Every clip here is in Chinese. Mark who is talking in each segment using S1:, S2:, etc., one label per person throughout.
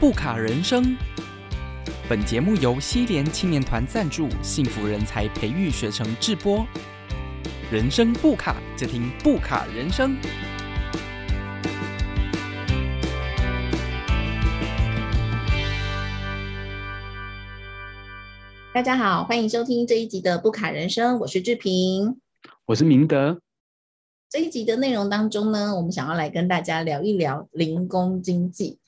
S1: 布卡人生。本节目由西联青年团赞助，幸福人才培育学程制播。人生不卡，就听不卡人生。
S2: 大家好，欢迎收听这一集的不卡人生，我是志平。
S3: 我是明德。
S2: 这一集的内容当中呢，我们想要来跟大家聊一聊零工经济。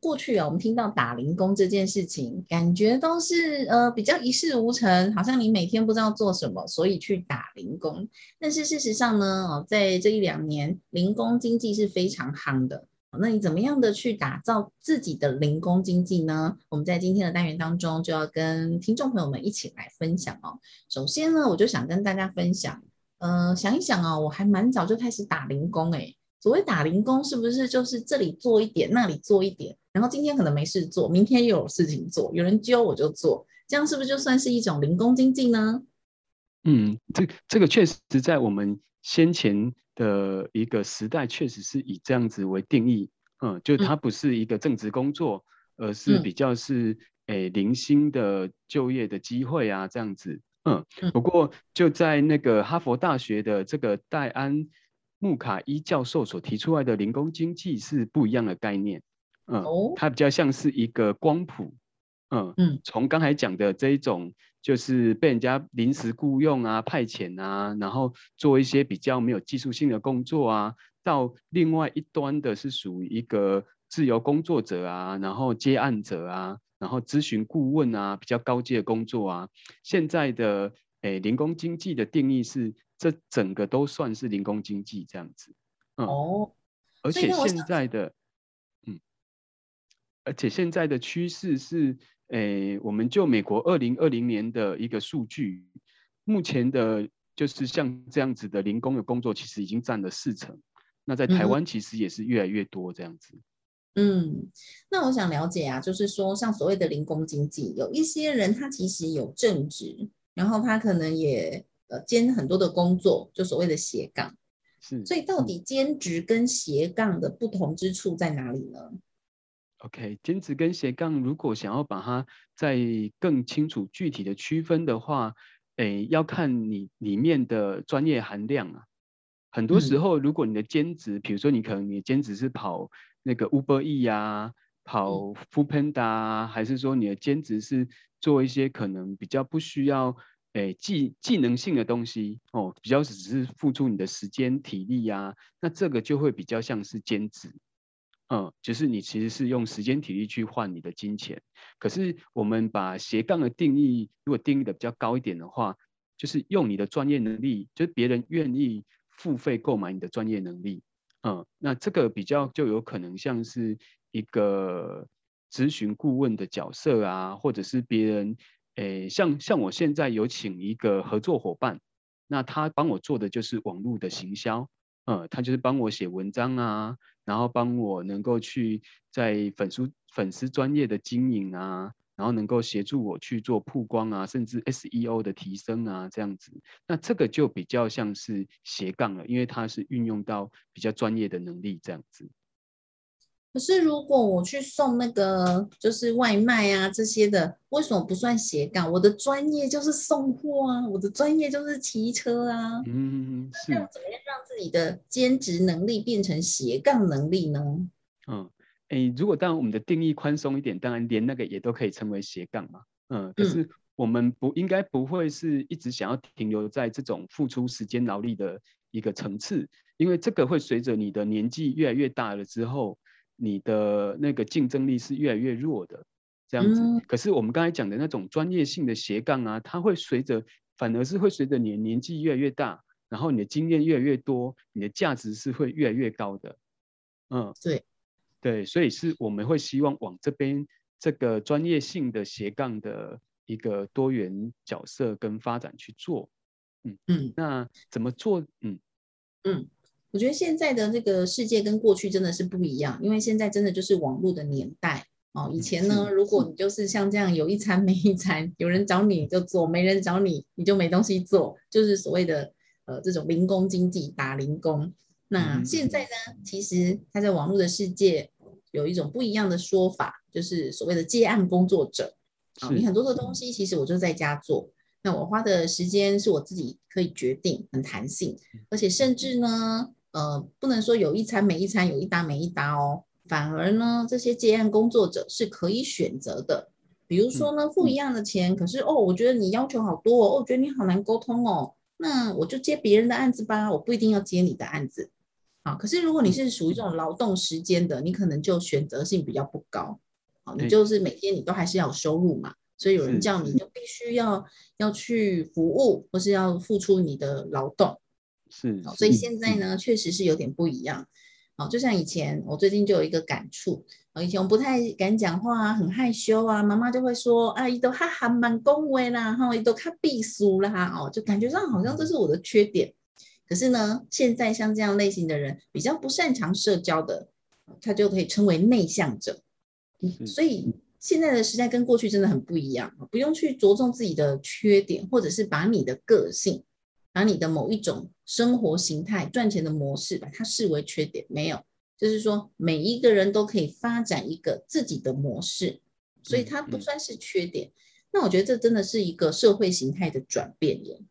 S2: 过去啊，我们听到打零工这件事情，感觉都是呃比较一事无成，好像你每天不知道做什么，所以去打零工。但是事实上呢，哦，在这一两年，零工经济是非常夯的。那你怎么样的去打造自己的零工经济呢？我们在今天的单元当中就要跟听众朋友们一起来分享哦。首先呢，我就想跟大家分享，呃，想一想哦，我还蛮早就开始打零工诶。所谓打零工，是不是就是这里做一点，那里做一点？然后今天可能没事做，明天又有事情做，有人揪我就做，这样是不是就算是一种零工经济呢？
S3: 嗯，这这个确实在我们先前的一个时代，确实是以这样子为定义。嗯，就它不是一个正职工作，而是比较是诶零星的就业的机会啊，这样子。嗯，不过就在那个哈佛大学的这个戴安穆卡伊教授所提出来的零工经济是不一样的概念。嗯，它比较像是一个光谱，嗯嗯，从刚才讲的这一种，就是被人家临时雇佣啊、派遣啊，然后做一些比较没有技术性的工作啊，到另外一端的是属于一个自由工作者啊，然后接案者啊，然后咨询顾问啊，比较高阶的工作啊。现在的诶零工经济的定义是，这整个都算是零工经济这样子。
S2: 嗯哦，
S3: 而且现在的。而且现在的趋势是，诶，我们就美国二零二零年的一个数据，目前的，就是像这样子的零工的工作，其实已经占了四成。那在台湾其实也是越来越多这样子。
S2: 嗯，那我想了解啊，就是说，像所谓的零工经济，有一些人他其实有正职，然后他可能也呃兼很多的工作，就所谓的斜杠。
S3: 是。
S2: 所以到底兼职跟斜杠的不同之处在哪里呢
S3: ？OK，兼职跟斜杠，如果想要把它再更清楚具体的区分的话，诶，要看你里面的专业含量啊。很多时候，如果你的兼职，比如说你可能你兼职是跑那个 Uber E 呀，跑 Foodpanda，还是说你的兼职是做一些可能比较不需要诶技技能性的东西哦，比较只是付出你的时间体力呀，那这个就会比较像是兼职。嗯，就是你其实是用时间体力去换你的金钱，可是我们把斜杠的定义，如果定义的比较高一点的话，就是用你的专业能力，就是别人愿意付费购买你的专业能力。嗯，那这个比较就有可能像是一个咨询顾问的角色啊，或者是别人，诶，像像我现在有请一个合作伙伴，那他帮我做的就是网络的行销。呃，他就是帮我写文章啊，然后帮我能够去在粉丝粉丝专业的经营啊，然后能够协助我去做曝光啊，甚至 SEO 的提升啊，这样子，那这个就比较像是斜杠了，因为它是运用到比较专业的能力这样子。
S2: 可是，如果我去送那个就是外卖啊这些的，为什么不算斜杠？我的专业就是送货啊，我的专业就是骑车啊。
S3: 嗯，是。
S2: 那怎么样让自己的兼职能力变成斜杠能力呢？
S3: 嗯，哎，如果当然我们的定义宽松一点，当然连那个也都可以称为斜杠嘛。嗯，可是我们不应该不会是一直想要停留在这种付出时间劳力的一个层次，因为这个会随着你的年纪越来越大了之后。你的那个竞争力是越来越弱的，这样子。可是我们刚才讲的那种专业性的斜杠啊，它会随着，反而是会随着你的年纪越来越大，然后你的经验越来越多，你的价值是会越来越高的。
S2: 嗯，对，
S3: 对，所以是我们会希望往这边这个专业性的斜杠的一个多元角色跟发展去做。嗯嗯，那怎么做？嗯
S2: 嗯。我觉得现在的这个世界跟过去真的是不一样，因为现在真的就是网络的年代哦。以前呢，如果你就是像这样有一餐没一餐，有人找你就做，没人找你你就没东西做，就是所谓的呃这种零工经济打零工。那现在呢，其实它在网络的世界有一种不一样的说法，就是所谓的接案工作者。你很多的东西其实我就在家做，那我花的时间是我自己可以决定，很弹性，而且甚至呢，呃，不能说有一餐没一餐，有一搭没一搭哦，反而呢，这些接案工作者是可以选择的。比如说呢，付一样的钱，可是哦，我觉得你要求好多哦，哦，我觉得你好难沟通哦，那我就接别人的案子吧，我不一定要接你的案子。好，可是如果你是属于这种劳动时间的，你可能就选择性比较不高。好，你就是每天你都还是要有收入嘛，所以有人叫你就必须要要去服务，或是要付出你的劳动。
S3: 是，
S2: 好，所以现在呢，确实是有点不一样。哦，就像以前，我最近就有一个感触。哦，以前我不太敢讲话啊，很害羞啊，妈妈就会说啊，伊都哈哈蛮恭维啦，哈，伊都看避俗啦，哦，就感觉上好像这是我的缺点。可是呢，现在像这样类型的人，比较不擅长社交的，他就可以称为内向者。嗯所以现在的时代跟过去真的很不一样，不用去着重自己的缺点，或者是把你的个性、把你的某一种生活形态、赚钱的模式，把它视为缺点。没有，就是说每一个人都可以发展一个自己的模式，所以
S3: 嗯
S2: 它不
S3: 嗯
S2: 算是缺点。那我觉得这真的是一个社会形态的转变耶。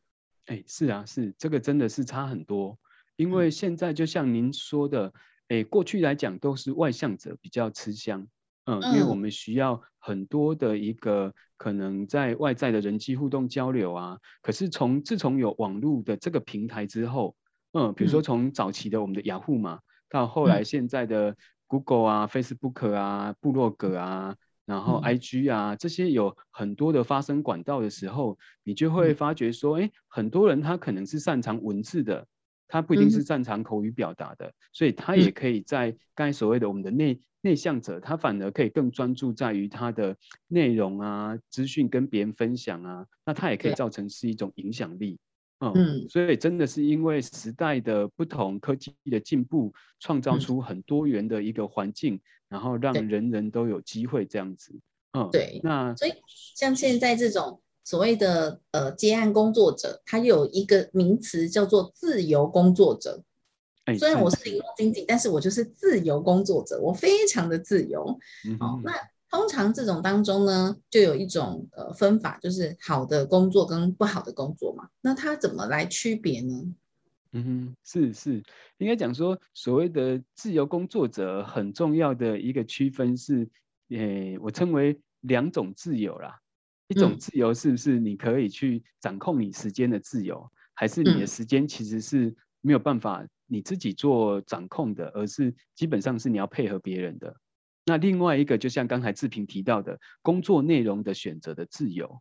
S3: 哎，是啊，是这个真的是差很多，因
S2: 嗯
S3: 为现在就像您说的，哎，过去来讲都是外向者比较吃香，嗯，因为我
S2: 嗯
S3: 们需要很多的一个可能在外在的人际互动交流啊，可是从自从有网络的这个平台之后，嗯，比如说
S2: 嗯。
S3: 从早期的我们的雅虎嘛，到后来
S2: 嗯。
S3: 现在的 Google 啊、Facebook 啊、部落格啊。然后
S2: 嗯。
S3: IG 啊，这些有很多的发声管道的时候，你就会
S2: 嗯。
S3: 发觉说，哎，很多人他可能是擅长文字的，他不一定
S2: 嗯。
S3: 是擅长口语表达的，所以他也
S2: 嗯
S3: 可以在刚才所谓的我们的内内向者，他反而可以更专注在于他的内容啊、资讯跟别人分享啊，那他也可以造成是一种影响力。嗯，
S2: 嗯
S3: 所以真的是因为时代的不同，科技的进步，创造
S2: 嗯
S3: 出很多元的一个环境，然后让人人都有机会这样子。嗯，
S2: 对
S3: 那
S2: 所以像现在这种所谓的呃接案工作者，他有一个名词叫做自由工作者。
S3: 哎，
S2: 虽然我是零工经济，但是我就是自由工作者，我非常的自由。好、那通常这种当中呢，就有一种呃分法，就是好的工作跟不好的工作嘛。那它怎么来区别呢？
S3: 嗯哼，是是，应该讲说，所谓的自由工作者很重要的一个区分是，诶，我称为两种自由啦。一种
S2: 嗯
S3: 自由是不是你可以去掌控你时间的自由，还是你的
S2: 嗯
S3: 时间其实是没有办法你自己做掌控的，而是基本上是你要配合别人的。那另外一个，就像刚才志平提到的，工作内容的选择的自由。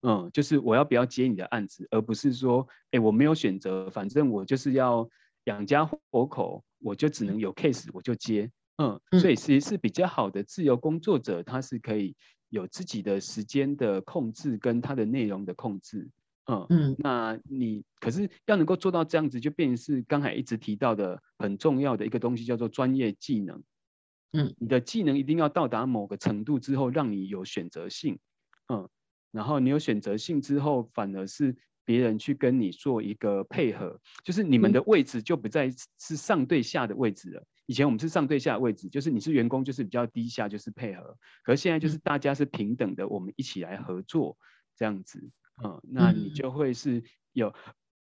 S3: 嗯，就是我要不要接你的案子，而不是说，哎，我没有选择，反正我就是要养家活口，我就只能有 case 我就接。嗯，所以其实是比较好的自由工作者，他是可以有自己的时间的控制跟他的内容的控制。嗯，
S2: 嗯
S3: 那你可是要能够做到这样子，就变成是刚才一直提到的很重要的一个东西，叫做专业技能。
S2: 嗯，
S3: 你的技能一定要到达某个程度之后，让你有选择性。嗯，然后你有选择性之后，反而是别人去跟你做一个配合，就是你们
S2: 嗯
S3: 的位置就不再是上对下的位置了。以前我们是上对下的位置，就是你是员工，就是比较低下，就是配合。可是现在就是大家是平等的，我们一起来合作这样子。嗯，那你
S2: 嗯
S3: 就会是有，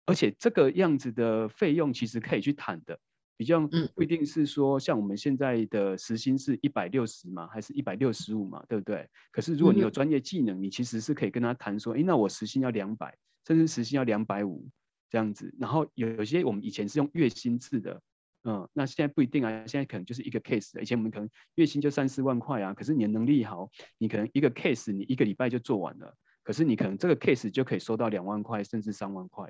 S3: 而且这个样子的费用其实可以去谈的。比较
S2: 嗯
S3: 不一定是说像我们现在的时薪是一百六十嘛，还是一百六十五嘛，对不对？可是如果你有
S2: 嗯
S3: 专业技能，你其实是可以跟他谈说，诶，那我时薪要两百，甚至时薪要两百五这样子。然后有有些我们以前是用月薪制的，嗯，那现在不一定啊，现在可能就是一个 case，以前我们可能月薪就三四万块啊，可是你的能力好，你可能一个 case 你一个礼拜就做完了，可是你可能这个 case 就可以收到两万块甚至三万块。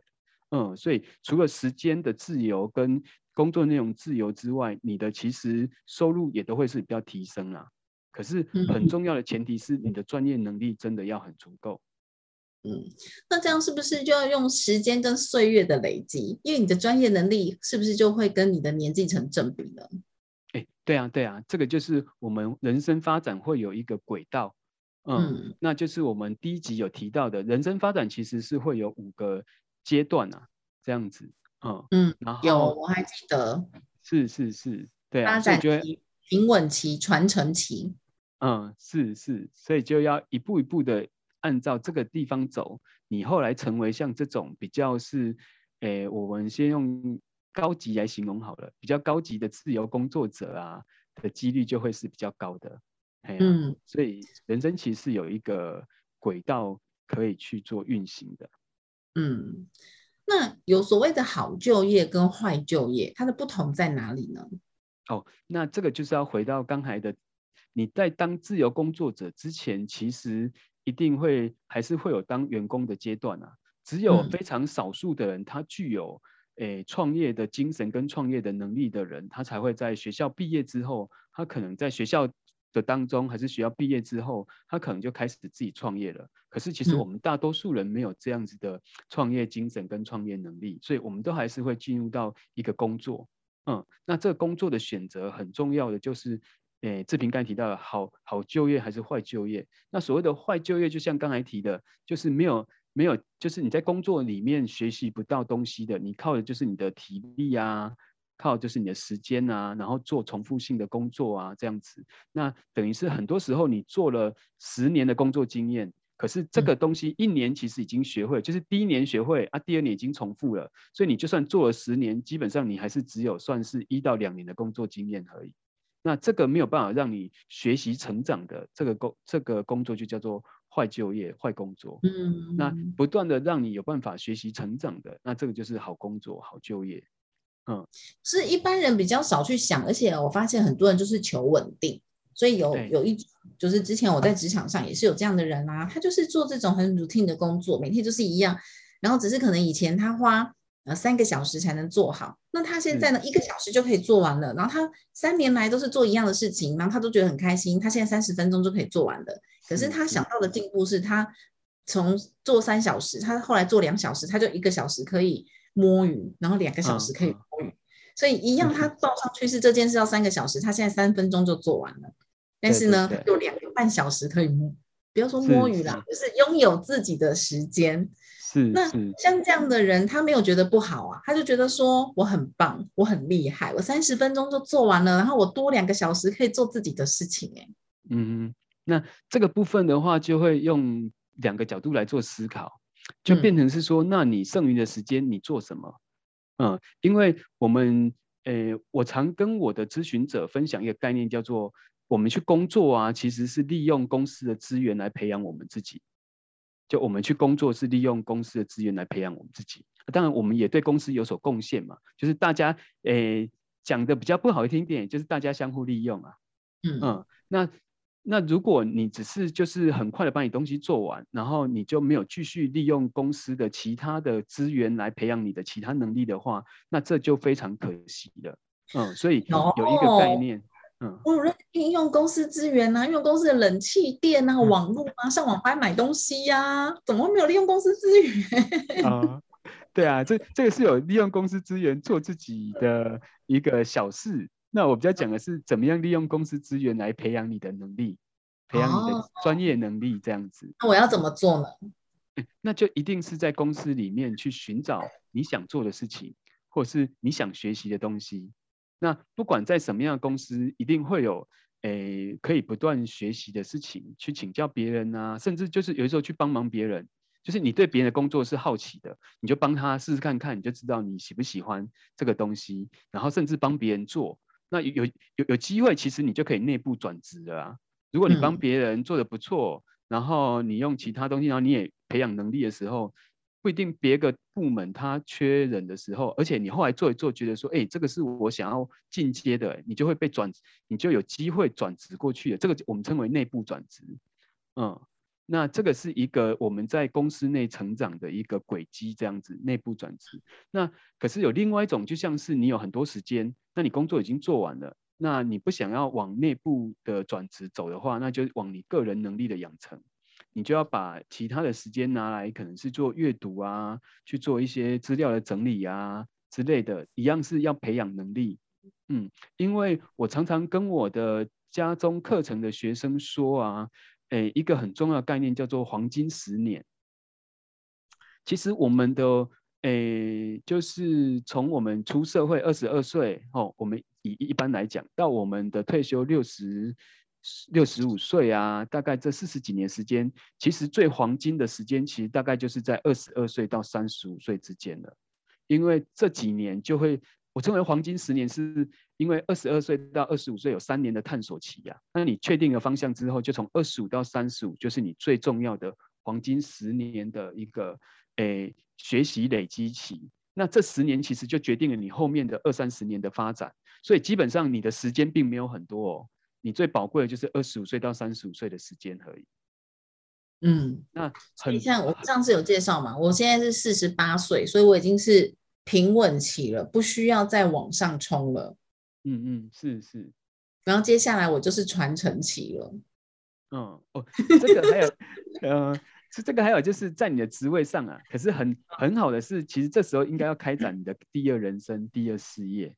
S3: 嗯，所以除了时间的自由跟工作内容自由之外，你的其实收入也都会是比较提升啦。可是很
S2: 嗯
S3: 重要的前提是你的专业能力真的要很足够。
S2: 嗯，那这样是不是就要用时间跟岁月的累积？因为你的专业能力是不是就会跟你的年纪成正比呢？
S3: 哎，对啊，对啊，这个就是我们人生发展会有一个轨道。嗯，
S2: 嗯
S3: 那就是我们第一集有提到的，人生发展其实是会有五个阶段啊，这样子。嗯，
S2: 嗯，
S3: 然后
S2: 有，我还记得
S3: 是是是，对
S2: 发
S3: 啊，所以就会
S2: 展期、平稳期、传承期。
S3: 嗯，是是，所以就要一步一步的按照这个地方走，你后来成为像这种比较是，诶，我们先用高级来形容好了，比较高级的自由工作者啊的几率就会是比较高的。嗯，所以人生其实有一个轨道可以去做运行的。
S2: 嗯，那有所谓的好就业跟坏就业，它的不同在哪里呢？
S3: 哦，那这个就是要回到刚才的，你在当自由工作者之前，其实一定会还是会有当员工的阶段啊。只有非常少数的人，他具有诶创业的精神跟创业的能力的人，他才会在学校毕业之后，他可能在学校。的当中，还是学校毕业之后，他可能就开始自己创业了。可是其实我们大多数人没有这样子的创业精神跟创业能力，所以我们都还是会进入到一个工作。嗯，那这个工作的选择很重要的就是，诶，志平刚才提到的好好就业还是坏就业。那所谓的坏就业，就像刚才提的，就是没有没有，就是你在工作里面学习不到东西的，你靠的就是你的体力啊。靠就是你的时间啊，然后做重复性的工作啊，这样子，那等于是很多时候你做了十年的工作经验，可是这个东西一年其实已经学会，就是第一年学会啊，第二年已经重复了，所以你就算做了十年，基本上你还是只有算是一到两年的工作经验而已。那这个没有办法让你学习成长的这个工这个工作就叫做坏就业、坏工作。嗯，那不断的让你有办法学习成长的，那这个就是好工作、好就业。
S2: 嗯，是一般人比较少去想，而且我发现很多人就是求稳定，所以有有一就是之前我在职场上也是有这样的人啊，他就是做这种很 routine 的工作，每天就是一样，然后只是可能以前他花呃三个小时才能做好，那他现在呢一个小时就可以做完了，然后他三年来都是做一样的事情，然后他都觉得很开心，他现在三十分钟就可以做完了，可是他想到的进步是他从做三小时，他后来做两小时，他就一个小时可以。摸鱼，然后两个小时可以摸鱼，所以一样，他报上去是这件事要三个小时，他现在三分钟就做完了。但是呢，有两个半小时可以摸，不要说摸鱼啦，就是拥有自己的时间。
S3: 是，
S2: 那像这样的人，他没有觉得不好啊，他就觉得说我很棒，我很厉害，我三十分钟就做完了，然后我多两个小时可以做自己的事情。哎，
S3: 嗯，那这个部分的话，就会用两个角度来做思考。就变成是说，那你剩余的时间你做什么？嗯，因为我们，诶，我常跟我的咨询者分享一个概念，叫做我们去工作啊，其实是利用公司的资源来培养我们自己。就我们去工作是利用公司的资源来培养我们自己。当然，我们也对公司有所贡献嘛。就是大家，诶，讲的比较不好听点，就是大家相互利用啊。嗯嗯，那。那如果你只是就是很快的把你东西做完，然后你就没有继续利用公司的其他的资源来培养你的其他能力的话，那这就非常可惜了。嗯，所以有一个概念，
S2: 嗯，我运用公司资源啊，用公司的冷气电啊、网络啊，上网班买东西呀，怎么没有利用公司资源？
S3: 啊，对啊，这这个是有利用公司资源做自己的一个小事。那我比较讲的是，怎么样利用公司资源来培养你的能力，培养你的专业能力，这样子。
S2: 那我要怎么做呢？
S3: 那就一定是在公司里面去寻找你想做的事情，或是你想学习的东西。那不管在什么样的公司，一定会有诶可以不断学习的事情，去请教别人啊，甚至就是有时候去帮忙别人。就是你对别人的工作是好奇的，你就帮他试试看看，你就知道你喜不喜欢这个东西，然后甚至帮别人做。那有有有有机会，其实你就可以内部转职了啊。如果你帮别人做的不错，然后你用其他东西，然后你也培养能力的时候，不一定别个部门他缺人的时候，而且你后来做一做，觉得说，哎，这个是我想要进阶的，你就会被转，你就有机会转职过去的。这个我们称为内部转职，嗯。那这个是一个我们在公司内成长的一个轨迹，这样子内部转职。那可是有另外一种，就像是你有很多时间，那你工作已经做完了，那你不想要往内部的转职走的话，那就往你个人能力的养成，你就要把其他的时间拿来，可能是做阅读啊，去做一些资料的整理啊之类的，一样是要培养能力。嗯，因为我常常跟我的家中课程的学生说啊。诶，一个很重要的概念叫做黄金十年。其实我们的诶，就是从我们出社会二十二岁哦，我们以一般来讲，到我们的退休六十六十五岁啊，大概这四十几年时间，其实最黄金的时间，其实大概就是在二十二岁到三十五岁之间了。因为这几年就会，我称为黄金十年，是因为二十二岁到二十五岁有三年的探索期呀。那你确定了方向之后，就从二十五到三十五，就是你最重要的黄金十年的一个诶学习累积期。那这十年其实就决定了你后面的二三十年的发展。所以基本上你的时间并没有很多哦，你最宝贵的就是二十五岁到三十五岁的时间而已。
S2: 嗯，
S3: 那
S2: 很像我上次有介绍嘛，我现在是四十八岁，所以我已经是平稳期了，不需要再往上冲了。
S3: 嗯嗯，是是。
S2: 然后接下来我就是传承期了。
S3: 嗯哦，这个还有，呃，是这个还有就是在你的职位上啊，可是很很好的是，其实这时候应该要开展你的第二人生、第二事业。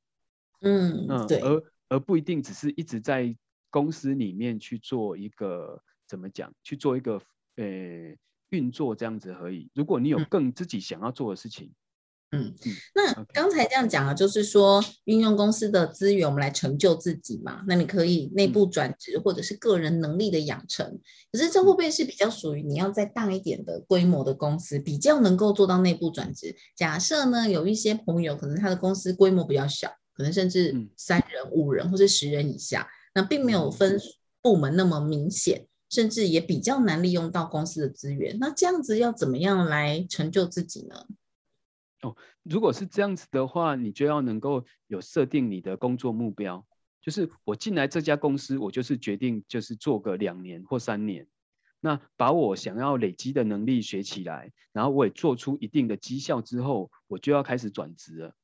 S2: 嗯嗯，对，
S3: 而而不一定只是一直在公司里面去做一个怎么讲，去做一个呃运作这样子而已。如果你有更自己想要做的事情，
S2: 嗯嗯，那刚才这样讲了，就是说运用公司的资源，我们来成就自己嘛。那你可以内部转职，或者是个人能力的养成。可是这会不会是比较属于你要再大一点的规模的公司，比较能够做到内部转职？假设呢，有一些朋友可能他的公司规模比较小。可能甚至三人、五人或者十人以下，那并没有分部门那么明显，甚至也比较难利用到公司的资源。那这样子要怎么样来成就自己呢？
S3: 哦，如果是这样子的话，你就要能够有设定你的工作目标，就是我进来这家公司，我就是决定就是做个两年或三年，那把我想要累积的能力学起来，然后我也做出一定的绩效之后，我就要开始转职了。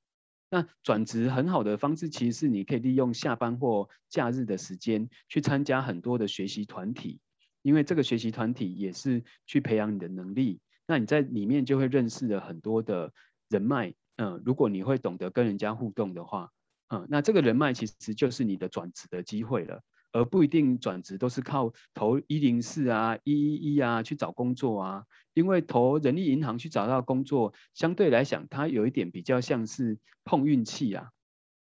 S3: 那转职很好的方式，其实是你可以利用下班或假日的时间去参加很多的学习团体，因为这个学习团体也是去培养你的能力。那你在里面就会认识了很多的人脉，嗯，如果你会懂得跟人家互动的话，嗯，那这个人脉其实就是你的转职的机会了。而不一定转职都是靠投一零四啊、一一一啊去找工作啊，因为投人力银行去找到工作，相对来讲，它有一点比较像是碰运气啊。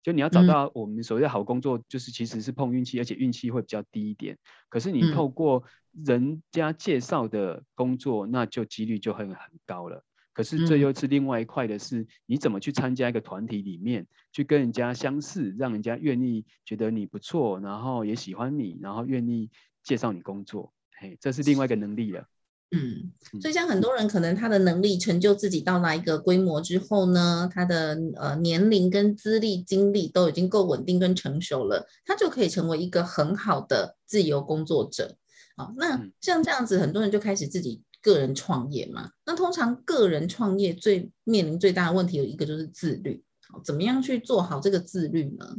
S3: 就你要找到我们所谓的好工作，就是其实是碰运气，而且运气会比较低一点。可是你透过人家介绍的工作，那就几率就很很高了。可是这又是另外一块的是，你怎么去参加一个团体里面，去跟人家相似，让人家愿意觉得你不错，然后也喜欢你，然后愿意介绍你工作，嘿，这是另外一个能力了。
S2: 嗯，所以像很多人可能他的能力成就自己到达一个规模之后呢，他的呃年龄跟资历经历都已经够稳定跟成熟了，他就可以成为一个很好的自由工作者。好，那像这样子，很多人就开始自己。个人创业嘛，那通常个人创业最面临最大的问题有一个就是自律，怎么样去做好这个自律呢？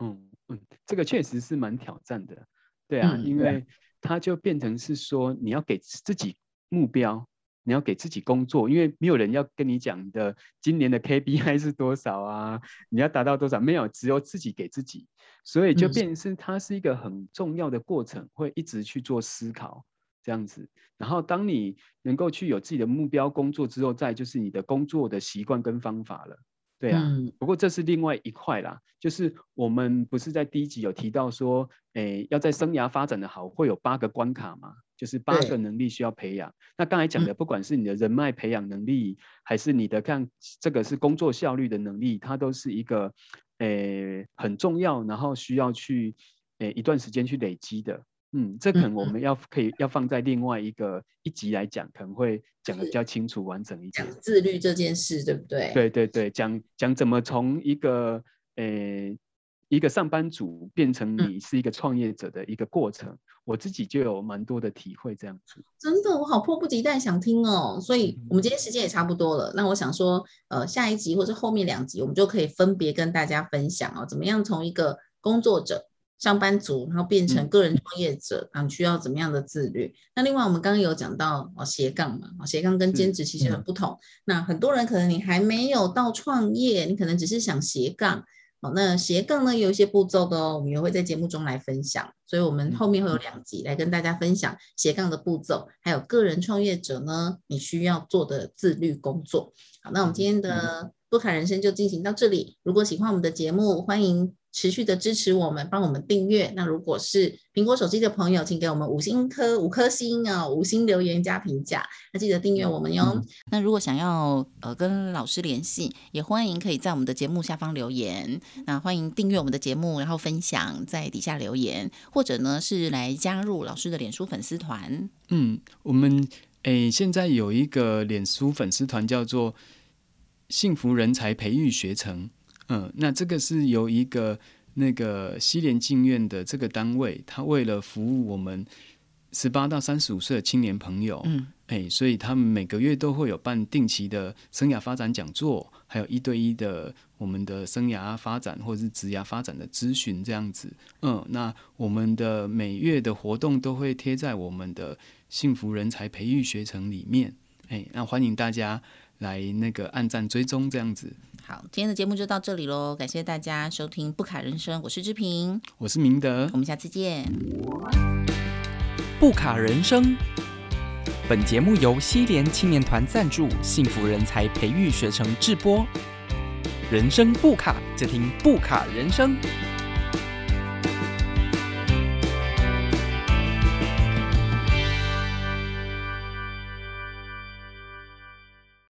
S3: 嗯嗯，这个确实是蛮挑战的，对啊，因为它就变成是说你要给自己目标，你要给自己工作，因为没有人要跟你讲的今年的 KPI 是多少啊，你要达到多少，没有，只有自己给自己，所以就变成是它是一个很重要的过程，会一直去做思考。这样子，然后当你能够去有自己的目标工作之后，再就是你的工作的习惯跟方法了，对啊。不过这是另外一块啦，就是我们不是在第一集有提到说，诶，要在生涯发展的好，会有八个关卡嘛，就是八个能力需要培养。那刚才讲的，不管是你的人脉培养能力，还是你的看这个是工作效率的能力，它都是一个诶很重要，然后需要去诶一段时间去累积的。嗯，这可能我们要可以要放在另外一个一集来讲，可能会讲的比较清楚完整一点。
S2: 讲自律这件事，对不对？
S3: 对对对，讲讲怎么从一个呃一个上班族变成你是一个创业者的一个过程，我自己就有蛮多的体会。这样子，
S2: 真的，我好迫不及待想听哦。所以我们今天时间也差不多了，那我想说，呃，下一集或者后面两集，我们就可以分别跟大家分享哦，怎么样从一个工作者。上班族，然后变成个人创业者，啊，需要怎么样的自律？那另外，我们刚刚有讲到哦，斜杠嘛，哦，斜杠跟兼职其实很不同。那很多人可能你还没有到创业，你可能只是想斜杠，哦，那斜杠呢有一些步骤的哦，我们也会在节目中来分享。所以，我们后面会有两集来跟大家分享斜杠的步骤，还有个人创业者呢你需要做的自律工作。好，那我们今天的多卡人生就进行到这里。如果喜欢我们的节目，欢迎。持续的支持我们，帮我们订阅。那如果是苹果手机的朋友，请给我们五星颗五颗星啊，五星留言加评价。那记得订阅我们哟。
S4: 那如果想要呃跟老师联系，也欢迎可以在我们的节目下方留言。那欢迎订阅我们的节目，然后分享在底下留言，或者呢是来加入老师的脸书粉丝团。
S3: 嗯，我们诶现在有一个脸书粉丝团叫做“幸福人才培育学程”。嗯，那这个是由一个那个西联进院的这个单位，他为了服务我们十八到三十五岁的青年朋友，
S4: 嗯，
S3: 哎，所以他们每个月都会有办定期的生涯发展讲座，还有一对一的我们的生涯发展或者是职涯发展的咨询这样子。嗯，那我们的每月的活动都会贴在我们的幸福人才培育学程里面，哎，那欢迎大家来那个按赞追踪这样子。
S4: 好，今天的节目就到这里喽，感谢大家收听《不卡人生》，我是志平，
S3: 我是明德
S4: 我，们下次见。
S1: 不卡人生。本节目由西联青年团赞助，幸福人才培育学程制播。人生不卡，就听不卡人生。